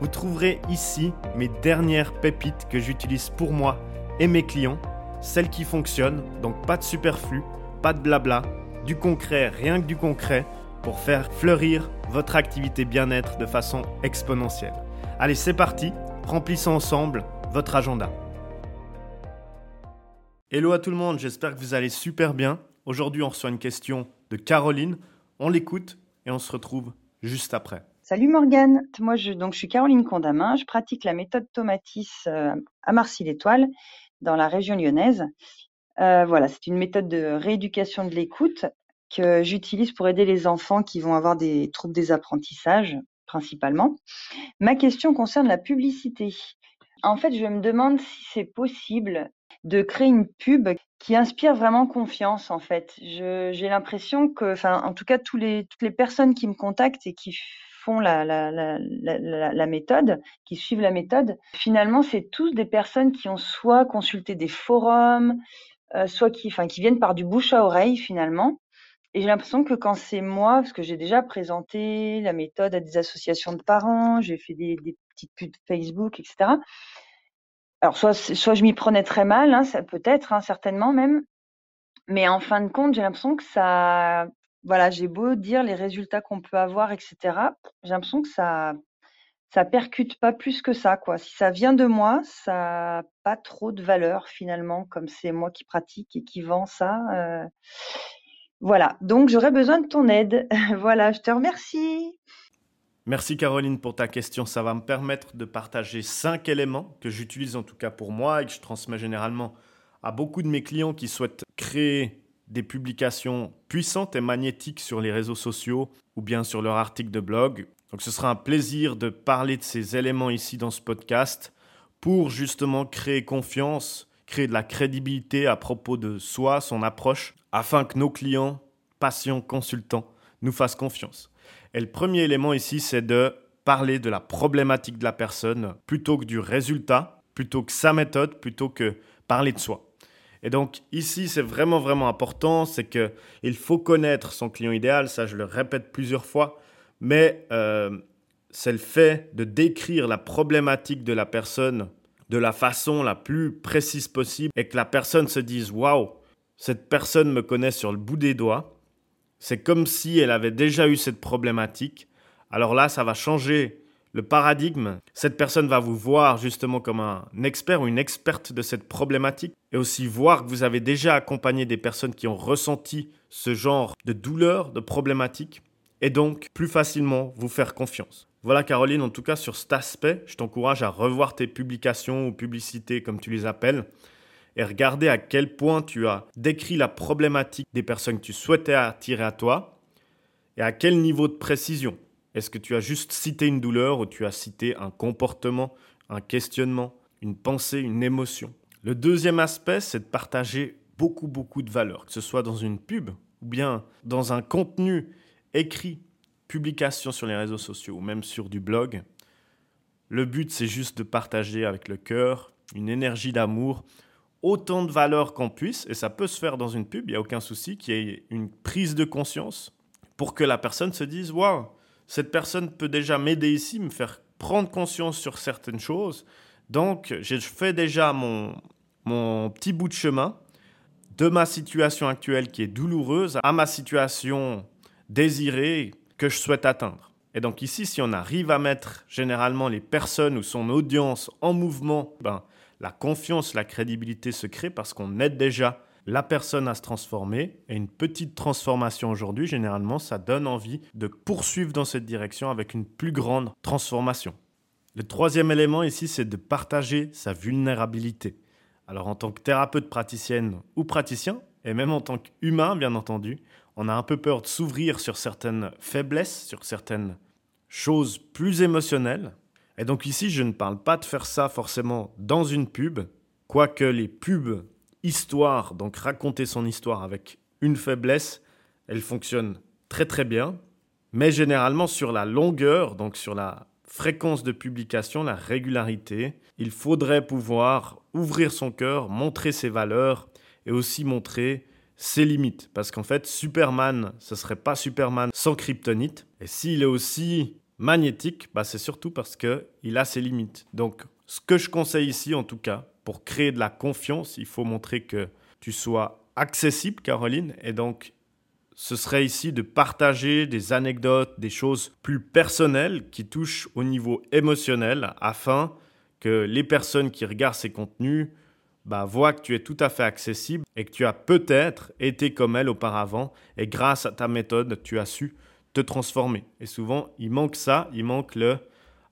Vous trouverez ici mes dernières pépites que j'utilise pour moi et mes clients, celles qui fonctionnent, donc pas de superflu, pas de blabla, du concret, rien que du concret, pour faire fleurir votre activité bien-être de façon exponentielle. Allez, c'est parti, remplissons ensemble votre agenda. Hello à tout le monde, j'espère que vous allez super bien. Aujourd'hui, on reçoit une question de Caroline. On l'écoute et on se retrouve juste après. Salut Morgane, moi je, donc, je suis Caroline Condamin, je pratique la méthode Tomatis euh, à Marcy-l'Étoile dans la région lyonnaise. Euh, voilà, c'est une méthode de rééducation de l'écoute que j'utilise pour aider les enfants qui vont avoir des troubles des apprentissages principalement. Ma question concerne la publicité. En fait, je me demande si c'est possible de créer une pub qui inspire vraiment confiance en fait. J'ai l'impression que, enfin, en tout cas, toutes les personnes qui me contactent et qui font la, méthode, qui suivent la méthode, finalement, c'est tous des personnes qui ont soit consulté des forums, euh, soit qui, enfin, qui viennent par du bouche à oreille finalement. Et j'ai l'impression que quand c'est moi, parce que j'ai déjà présenté la méthode à des associations de parents, j'ai fait des, petites pubs Facebook, etc. Alors soit, soit je m'y prenais très mal, hein, peut-être, hein, certainement même, mais en fin de compte, j'ai l'impression que ça, voilà, j'ai beau dire les résultats qu'on peut avoir, etc. J'ai l'impression que ça, ça percute pas plus que ça, quoi. Si ça vient de moi, ça n'a pas trop de valeur finalement, comme c'est moi qui pratique et qui vend ça. Euh. Voilà. Donc j'aurais besoin de ton aide. voilà. Je te remercie. Merci Caroline pour ta question. Ça va me permettre de partager cinq éléments que j'utilise en tout cas pour moi et que je transmets généralement à beaucoup de mes clients qui souhaitent créer des publications puissantes et magnétiques sur les réseaux sociaux ou bien sur leur article de blog. Donc ce sera un plaisir de parler de ces éléments ici dans ce podcast pour justement créer confiance, créer de la crédibilité à propos de soi, son approche, afin que nos clients, patients, consultants nous fassent confiance. Et le premier élément ici, c'est de parler de la problématique de la personne plutôt que du résultat, plutôt que sa méthode, plutôt que parler de soi. Et donc ici, c'est vraiment vraiment important, c'est que il faut connaître son client idéal. Ça, je le répète plusieurs fois, mais euh, c'est le fait de décrire la problématique de la personne de la façon la plus précise possible et que la personne se dise waouh, cette personne me connaît sur le bout des doigts c'est comme si elle avait déjà eu cette problématique. Alors là, ça va changer le paradigme. Cette personne va vous voir justement comme un expert ou une experte de cette problématique et aussi voir que vous avez déjà accompagné des personnes qui ont ressenti ce genre de douleur, de problématique et donc plus facilement vous faire confiance. Voilà Caroline, en tout cas sur cet aspect, je t'encourage à revoir tes publications ou publicités comme tu les appelles et regarder à quel point tu as décrit la problématique des personnes que tu souhaitais attirer à toi et à quel niveau de précision. Est-ce que tu as juste cité une douleur ou tu as cité un comportement, un questionnement, une pensée, une émotion? Le deuxième aspect, c'est de partager beaucoup, beaucoup de valeur, que ce soit dans une pub ou bien dans un contenu écrit, publication sur les réseaux sociaux ou même sur du blog. Le but, c'est juste de partager avec le cœur une énergie d'amour autant de valeur qu'on puisse, et ça peut se faire dans une pub, il n'y a aucun souci, qu'il y ait une prise de conscience pour que la personne se dise Waouh, cette personne peut déjà m'aider ici, me faire prendre conscience sur certaines choses. Donc, je fais déjà mon, mon petit bout de chemin de ma situation actuelle qui est douloureuse à ma situation désirée que je souhaite atteindre. Et donc ici, si on arrive à mettre généralement les personnes ou son audience en mouvement, ben, la confiance, la crédibilité se crée parce qu'on aide déjà la personne à se transformer. Et une petite transformation aujourd'hui, généralement, ça donne envie de poursuivre dans cette direction avec une plus grande transformation. Le troisième élément ici, c'est de partager sa vulnérabilité. Alors en tant que thérapeute praticienne ou praticien, et même en tant qu'humain, bien entendu, on a un peu peur de s'ouvrir sur certaines faiblesses, sur certaines choses plus émotionnelles. Et donc ici, je ne parle pas de faire ça forcément dans une pub, quoique les pubs histoire, donc raconter son histoire avec une faiblesse, elles fonctionnent très très bien, mais généralement sur la longueur, donc sur la fréquence de publication, la régularité, il faudrait pouvoir ouvrir son cœur, montrer ses valeurs et aussi montrer ses limites. Parce qu'en fait, Superman, ce serait pas Superman sans kryptonite. Et s'il est aussi magnétique, bah c'est surtout parce qu'il a ses limites. Donc, ce que je conseille ici, en tout cas, pour créer de la confiance, il faut montrer que tu sois accessible, Caroline, et donc ce serait ici de partager des anecdotes, des choses plus personnelles qui touchent au niveau émotionnel afin que les personnes qui regardent ces contenus bah, voient que tu es tout à fait accessible et que tu as peut-être été comme elle auparavant et grâce à ta méthode, tu as su te transformer. Et souvent, il manque ça, il manque le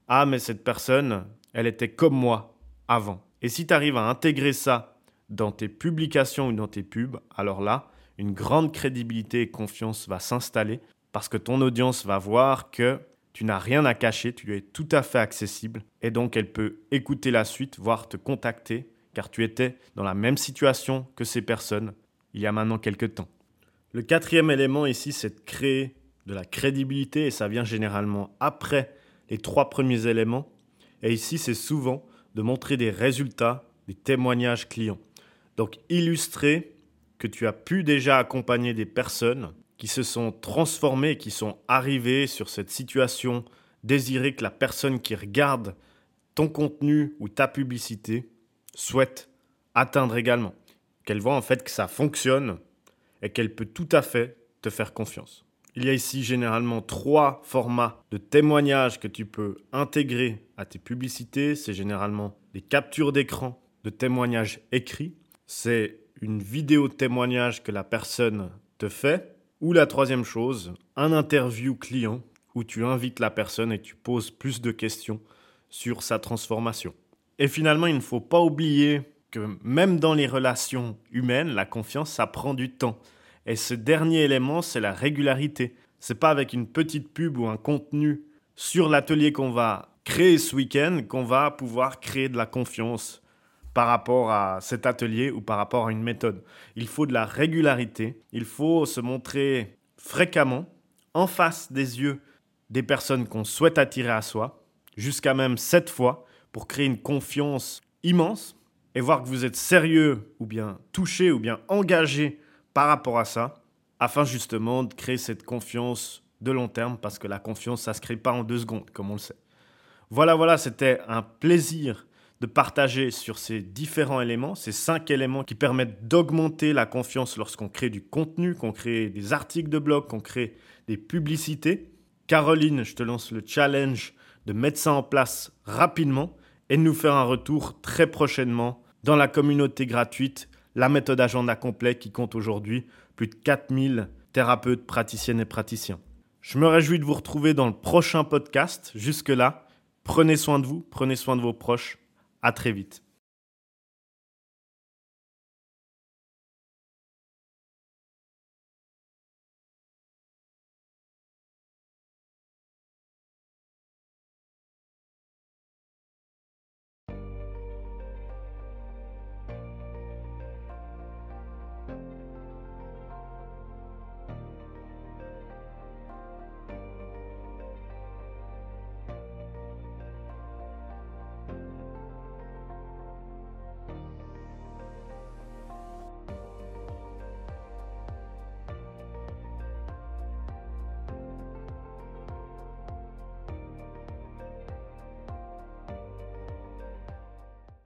Ah, mais cette personne, elle était comme moi avant. Et si tu arrives à intégrer ça dans tes publications ou dans tes pubs, alors là, une grande crédibilité et confiance va s'installer parce que ton audience va voir que tu n'as rien à cacher, tu es tout à fait accessible et donc elle peut écouter la suite, voire te contacter car tu étais dans la même situation que ces personnes il y a maintenant quelques temps. Le quatrième élément ici, c'est de créer de la crédibilité et ça vient généralement après les trois premiers éléments. Et ici, c'est souvent de montrer des résultats, des témoignages clients. Donc illustrer que tu as pu déjà accompagner des personnes qui se sont transformées, qui sont arrivées sur cette situation, désirer que la personne qui regarde ton contenu ou ta publicité souhaite atteindre également. Qu'elle voit en fait que ça fonctionne et qu'elle peut tout à fait te faire confiance. Il y a ici généralement trois formats de témoignages que tu peux intégrer à tes publicités. C'est généralement des captures d'écran de témoignages écrits. C'est une vidéo témoignage que la personne te fait. Ou la troisième chose, un interview client où tu invites la personne et tu poses plus de questions sur sa transformation. Et finalement, il ne faut pas oublier que même dans les relations humaines, la confiance, ça prend du temps. Et ce dernier élément, c'est la régularité. C'est pas avec une petite pub ou un contenu sur l'atelier qu'on va créer ce week-end qu'on va pouvoir créer de la confiance par rapport à cet atelier ou par rapport à une méthode. Il faut de la régularité, il faut se montrer fréquemment en face des yeux des personnes qu'on souhaite attirer à soi, jusqu'à même sept fois, pour créer une confiance immense et voir que vous êtes sérieux ou bien touché ou bien engagé par rapport à ça, afin justement de créer cette confiance de long terme, parce que la confiance, ça ne se crée pas en deux secondes, comme on le sait. Voilà, voilà, c'était un plaisir de partager sur ces différents éléments, ces cinq éléments qui permettent d'augmenter la confiance lorsqu'on crée du contenu, qu'on crée des articles de blog, qu'on crée des publicités. Caroline, je te lance le challenge de mettre ça en place rapidement et de nous faire un retour très prochainement dans la communauté gratuite, la méthode agenda complet qui compte aujourd'hui plus de 4000 thérapeutes, praticiennes et praticiens. Je me réjouis de vous retrouver dans le prochain podcast. Jusque-là, prenez soin de vous, prenez soin de vos proches à très vite.